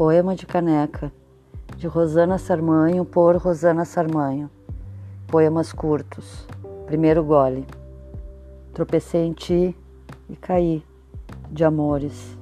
Poema de Caneca, de Rosana Sarmanho, por Rosana Sarmanho. Poemas curtos. Primeiro gole. Tropecei em ti e caí, de amores.